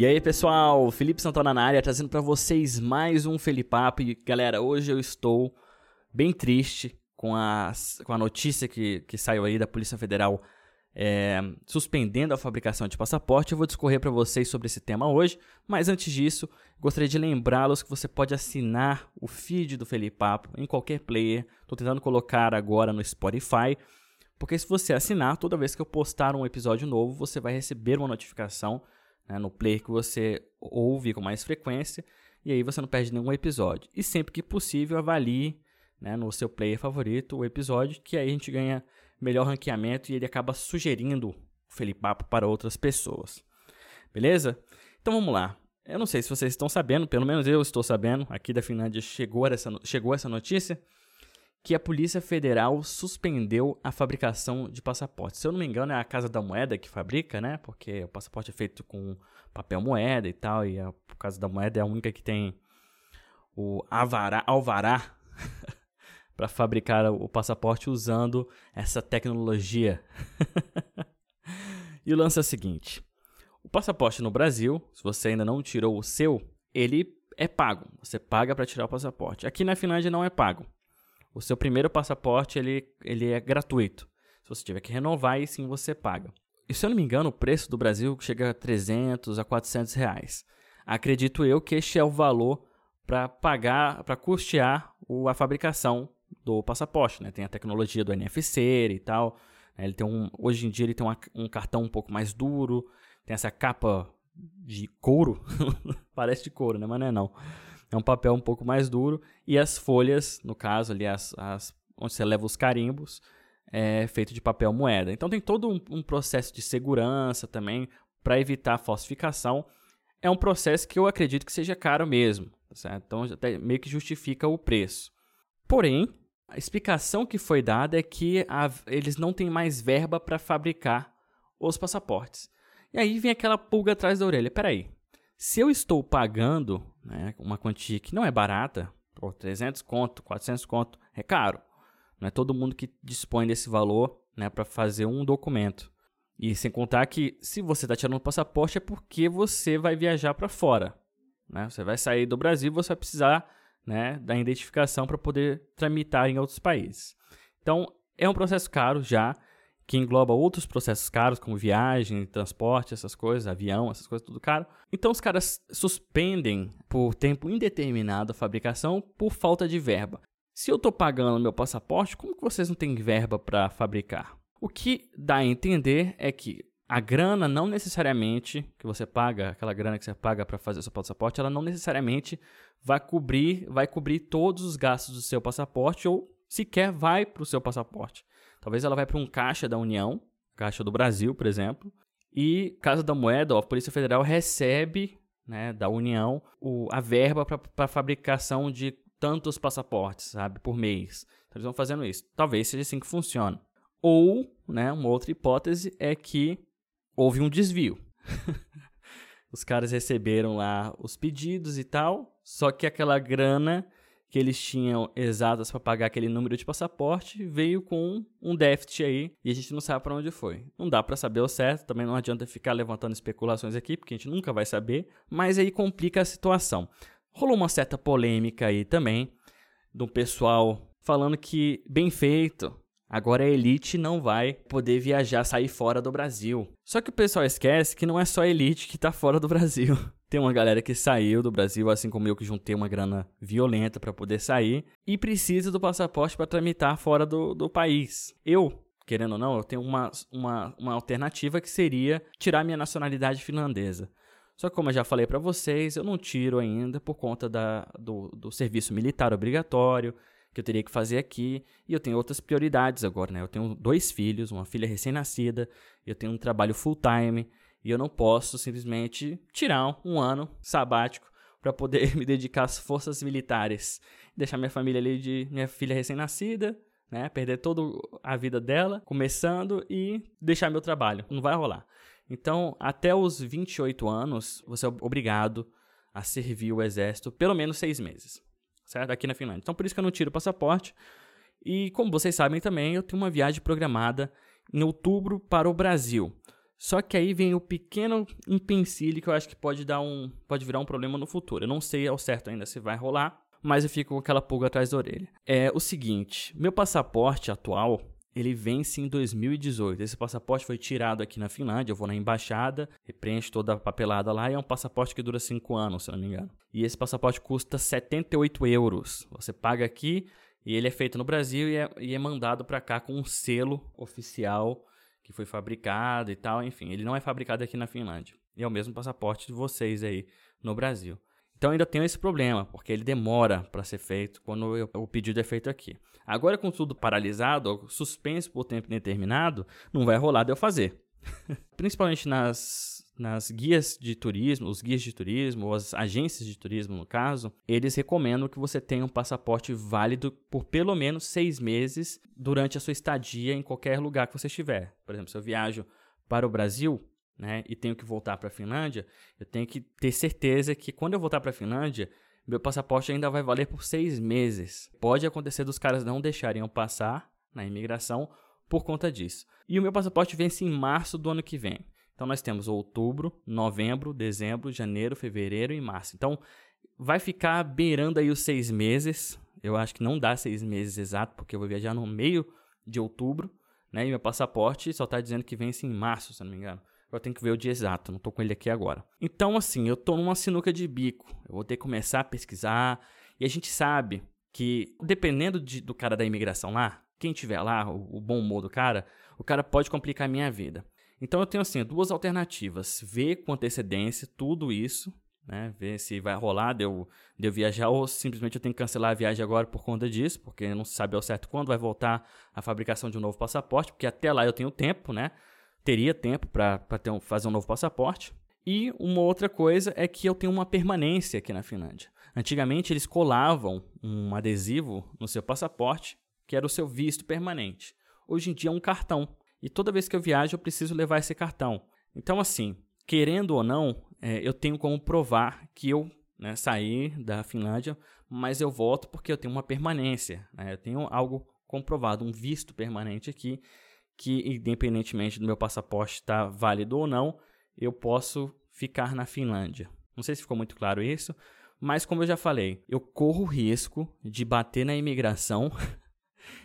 E aí, pessoal, Felipe Santana na área, trazendo para vocês mais um Felipapo. E, galera, hoje eu estou bem triste com a, com a notícia que, que saiu aí da Polícia Federal é, suspendendo a fabricação de passaporte. Eu vou discorrer para vocês sobre esse tema hoje, mas antes disso, gostaria de lembrá-los que você pode assinar o feed do Felipapo em qualquer player. Estou tentando colocar agora no Spotify, porque se você assinar, toda vez que eu postar um episódio novo, você vai receber uma notificação né, no player que você ouve com mais frequência, e aí você não perde nenhum episódio. E sempre que possível, avalie né, no seu player favorito o episódio, que aí a gente ganha melhor ranqueamento e ele acaba sugerindo o Felipapo para outras pessoas. Beleza? Então vamos lá. Eu não sei se vocês estão sabendo, pelo menos eu estou sabendo, aqui da Finlândia chegou essa, chegou essa notícia, que a Polícia Federal suspendeu a fabricação de passaportes. Se eu não me engano, é a Casa da Moeda que fabrica, né? Porque o passaporte é feito com papel moeda e tal, e a Casa da Moeda é a única que tem o avará, alvará para fabricar o passaporte usando essa tecnologia. e o lance é o seguinte: o passaporte no Brasil, se você ainda não tirou o seu, ele é pago. Você paga para tirar o passaporte. Aqui na Finlândia não é pago. O seu primeiro passaporte ele, ele é gratuito. Se você tiver que renovar, aí sim você paga. E se eu não me engano, o preço do Brasil chega a 300 a 400 reais. Acredito eu que este é o valor para pagar, para custear a fabricação do passaporte, né? Tem a tecnologia do NFC e tal. Né? Ele tem um, hoje em dia ele tem uma, um cartão um pouco mais duro, tem essa capa de couro, parece de couro, né? Mas não é não. É um papel um pouco mais duro e as folhas, no caso ali as, as onde você leva os carimbos, é feito de papel moeda. Então tem todo um, um processo de segurança também para evitar falsificação. É um processo que eu acredito que seja caro mesmo, tá certo? Então até meio que justifica o preço. Porém, a explicação que foi dada é que a, eles não têm mais verba para fabricar os passaportes. E aí vem aquela pulga atrás da orelha. Peraí, se eu estou pagando né, uma quantia que não é barata, por 300 conto, 400 conto, é caro. Não é todo mundo que dispõe desse valor né, para fazer um documento. E sem contar que se você está tirando o passaporte é porque você vai viajar para fora. Né? Você vai sair do Brasil, você vai precisar né, da identificação para poder tramitar em outros países. Então, é um processo caro já, que engloba outros processos caros, como viagem, transporte, essas coisas, avião, essas coisas, tudo caro. Então, os caras suspendem por tempo indeterminado a fabricação por falta de verba. Se eu estou pagando meu passaporte, como que vocês não têm verba para fabricar? O que dá a entender é que a grana não necessariamente que você paga, aquela grana que você paga para fazer o seu passaporte, ela não necessariamente vai cobrir, vai cobrir todos os gastos do seu passaporte ou sequer vai para o seu passaporte. Talvez ela vai para um caixa da União, caixa do Brasil, por exemplo, e Casa da Moeda, a Polícia Federal recebe né, da União o, a verba para fabricação de tantos passaportes, sabe, por mês. Então, eles vão fazendo isso. Talvez seja assim que funciona. Ou, né, uma outra hipótese é que houve um desvio. os caras receberam lá os pedidos e tal, só que aquela grana que eles tinham exatas para pagar aquele número de passaporte veio com um déficit aí e a gente não sabe para onde foi. Não dá para saber o certo, também não adianta ficar levantando especulações aqui, porque a gente nunca vai saber, mas aí complica a situação. Rolou uma certa polêmica aí também do pessoal falando que bem feito, Agora a elite não vai poder viajar, sair fora do Brasil. Só que o pessoal esquece que não é só a elite que está fora do Brasil. Tem uma galera que saiu do Brasil, assim como eu que juntei uma grana violenta para poder sair e precisa do passaporte para tramitar fora do, do país. Eu, querendo ou não, eu tenho uma, uma, uma alternativa que seria tirar minha nacionalidade finlandesa. Só que, como eu já falei para vocês, eu não tiro ainda por conta da, do, do serviço militar obrigatório que eu teria que fazer aqui. E eu tenho outras prioridades agora, né? Eu tenho dois filhos, uma filha recém-nascida, eu tenho um trabalho full-time e eu não posso simplesmente tirar um ano sabático para poder me dedicar às forças militares, deixar minha família ali de minha filha recém-nascida, né? Perder toda a vida dela, começando e deixar meu trabalho. Não vai rolar. Então, até os 28 anos, você é obrigado a servir o exército pelo menos seis meses certo? Aqui na Finlândia. Então por isso que eu não tiro o passaporte. E como vocês sabem também, eu tenho uma viagem programada em outubro para o Brasil. Só que aí vem o pequeno empecilho que eu acho que pode dar um, pode virar um problema no futuro. Eu não sei ao certo ainda se vai rolar, mas eu fico com aquela pulga atrás da orelha. É o seguinte, meu passaporte atual, ele vence em 2018. Esse passaporte foi tirado aqui na Finlândia. Eu vou na embaixada, preencho toda a papelada lá e é um passaporte que dura 5 anos, se não me engano. E esse passaporte custa 78 euros. Você paga aqui e ele é feito no Brasil e é, e é mandado para cá com um selo oficial que foi fabricado e tal, enfim, ele não é fabricado aqui na Finlândia. E é o mesmo passaporte de vocês aí no Brasil. Então ainda tenho esse problema, porque ele demora para ser feito quando eu, o pedido é feito aqui. Agora com tudo paralisado, suspenso por tempo indeterminado, não vai rolar de eu fazer. Principalmente nas nas guias de turismo, os guias de turismo, ou as agências de turismo, no caso, eles recomendam que você tenha um passaporte válido por pelo menos seis meses durante a sua estadia em qualquer lugar que você estiver. Por exemplo, se eu viajo para o Brasil, né, e tenho que voltar para a Finlândia, eu tenho que ter certeza que quando eu voltar para a Finlândia, meu passaporte ainda vai valer por seis meses. Pode acontecer dos caras não deixarem eu passar na imigração por conta disso. E o meu passaporte vence em março do ano que vem. Então nós temos outubro, novembro, dezembro, janeiro, fevereiro e março. Então vai ficar beirando aí os seis meses. Eu acho que não dá seis meses exato, porque eu vou viajar no meio de outubro, né? E meu passaporte só está dizendo que vence em março, se não me engano. Eu tenho que ver o dia exato, não estou com ele aqui agora. Então, assim, eu estou numa sinuca de bico. Eu vou ter que começar a pesquisar. E a gente sabe que, dependendo de, do cara da imigração lá, quem tiver lá, o, o bom humor do cara, o cara pode complicar a minha vida. Então eu tenho assim duas alternativas: ver com antecedência tudo isso, né? Ver se vai rolar de eu, de eu viajar ou simplesmente eu tenho que cancelar a viagem agora por conta disso, porque não se sabe ao certo quando vai voltar a fabricação de um novo passaporte, porque até lá eu tenho tempo, né? Teria tempo para um, fazer um novo passaporte. E uma outra coisa é que eu tenho uma permanência aqui na Finlândia. Antigamente eles colavam um adesivo no seu passaporte, que era o seu visto permanente. Hoje em dia é um cartão. E toda vez que eu viajo, eu preciso levar esse cartão. Então, assim, querendo ou não, é, eu tenho como provar que eu né, saí da Finlândia, mas eu volto porque eu tenho uma permanência. Né? Eu tenho algo comprovado, um visto permanente aqui, que independentemente do meu passaporte estar tá válido ou não, eu posso ficar na Finlândia. Não sei se ficou muito claro isso, mas como eu já falei, eu corro o risco de bater na imigração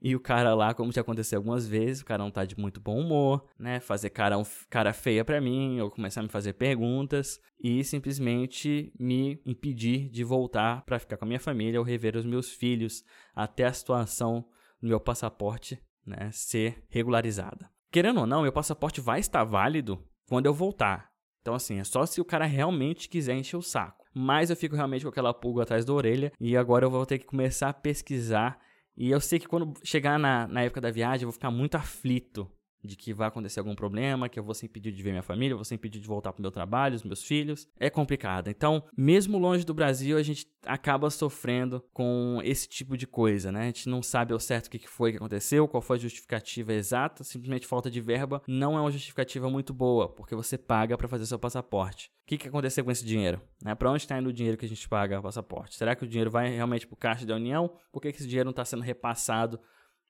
E o cara lá, como já aconteceu algumas vezes, o cara não tá de muito bom humor, né? Fazer cara, cara feia para mim, ou começar a me fazer perguntas e simplesmente me impedir de voltar para ficar com a minha família ou rever os meus filhos até a situação do meu passaporte, né, ser regularizada. Querendo ou não, meu passaporte vai estar válido quando eu voltar. Então, assim, é só se o cara realmente quiser encher o saco. Mas eu fico realmente com aquela pulga atrás da orelha e agora eu vou ter que começar a pesquisar e eu sei que quando chegar na, na época da viagem, eu vou ficar muito aflito de que vai acontecer algum problema, que eu vou ser impedido de ver minha família, eu vou ser impedido de voltar para o meu trabalho, os meus filhos. É complicado. Então, mesmo longe do Brasil, a gente acaba sofrendo com esse tipo de coisa, né? A gente não sabe ao certo o que foi que aconteceu, qual foi a justificativa exata, simplesmente falta de verba não é uma justificativa muito boa, porque você paga para fazer seu passaporte. O que, que aconteceu com esse dinheiro? Né? Para onde está indo o dinheiro que a gente paga o passaporte? Será que o dinheiro vai realmente para o caixa da União? Por que, que esse dinheiro não está sendo repassado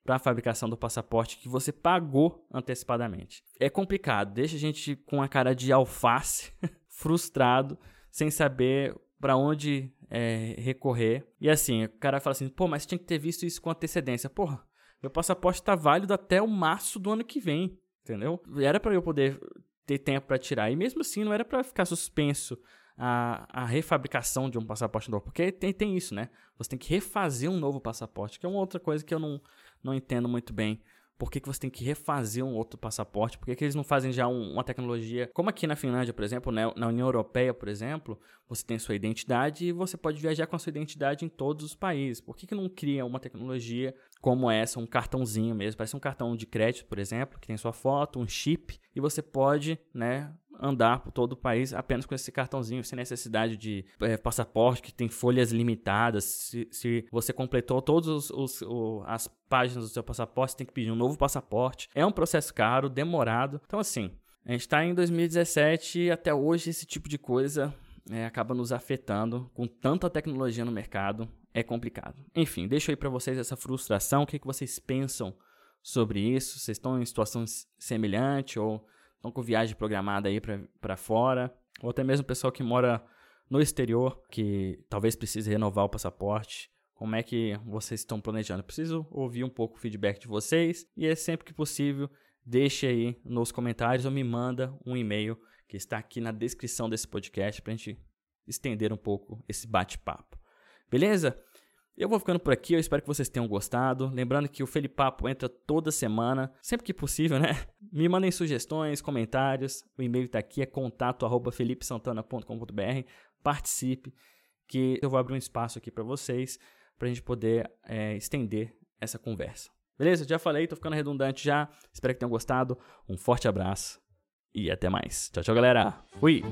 para a fabricação do passaporte que você pagou antecipadamente. É complicado, deixa a gente com a cara de alface, frustrado, sem saber para onde é, recorrer. E assim, o cara fala assim: pô, mas tinha que ter visto isso com antecedência. Porra, meu passaporte está válido até o março do ano que vem, entendeu? Era para eu poder ter tempo para tirar. E mesmo assim, não era para ficar suspenso a, a refabricação de um passaporte novo. Porque tem, tem isso, né? Você tem que refazer um novo passaporte, que é uma outra coisa que eu não, não entendo muito bem. Por que, que você tem que refazer um outro passaporte? Por que, que eles não fazem já um, uma tecnologia? Como aqui na Finlândia, por exemplo, né? na União Europeia, por exemplo, você tem sua identidade e você pode viajar com a sua identidade em todos os países. Por que, que não cria uma tecnologia como essa, um cartãozinho mesmo? Parece um cartão de crédito, por exemplo, que tem sua foto, um chip, e você pode né, andar por todo o país apenas com esse cartãozinho, sem necessidade de é, passaporte, que tem folhas limitadas. Se, se você completou todas as páginas do seu passaporte, você tem que pedir um novo passaporte. É um processo caro, demorado. Então, assim, a gente está em 2017 e até hoje esse tipo de coisa é, acaba nos afetando com tanta tecnologia no mercado. É complicado. Enfim, deixo aí para vocês essa frustração. O que, que vocês pensam sobre isso? Vocês estão em situação semelhante ou estão com viagem programada aí para fora, ou até mesmo pessoal que mora no exterior, que talvez precise renovar o passaporte. Como é que vocês estão planejando? Eu preciso ouvir um pouco o feedback de vocês e é sempre que possível, deixe aí nos comentários ou me manda um e-mail que está aqui na descrição desse podcast para a gente estender um pouco esse bate-papo. Beleza? Eu vou ficando por aqui, eu espero que vocês tenham gostado. Lembrando que o Felipapo entra toda semana, sempre que possível, né? Me mandem sugestões, comentários. O e-mail está aqui, é contato@felipesantana.com.br. Participe, que eu vou abrir um espaço aqui para vocês, para a gente poder é, estender essa conversa. Beleza? Já falei, tô ficando redundante já. Espero que tenham gostado. Um forte abraço e até mais. Tchau, tchau, galera. Fui!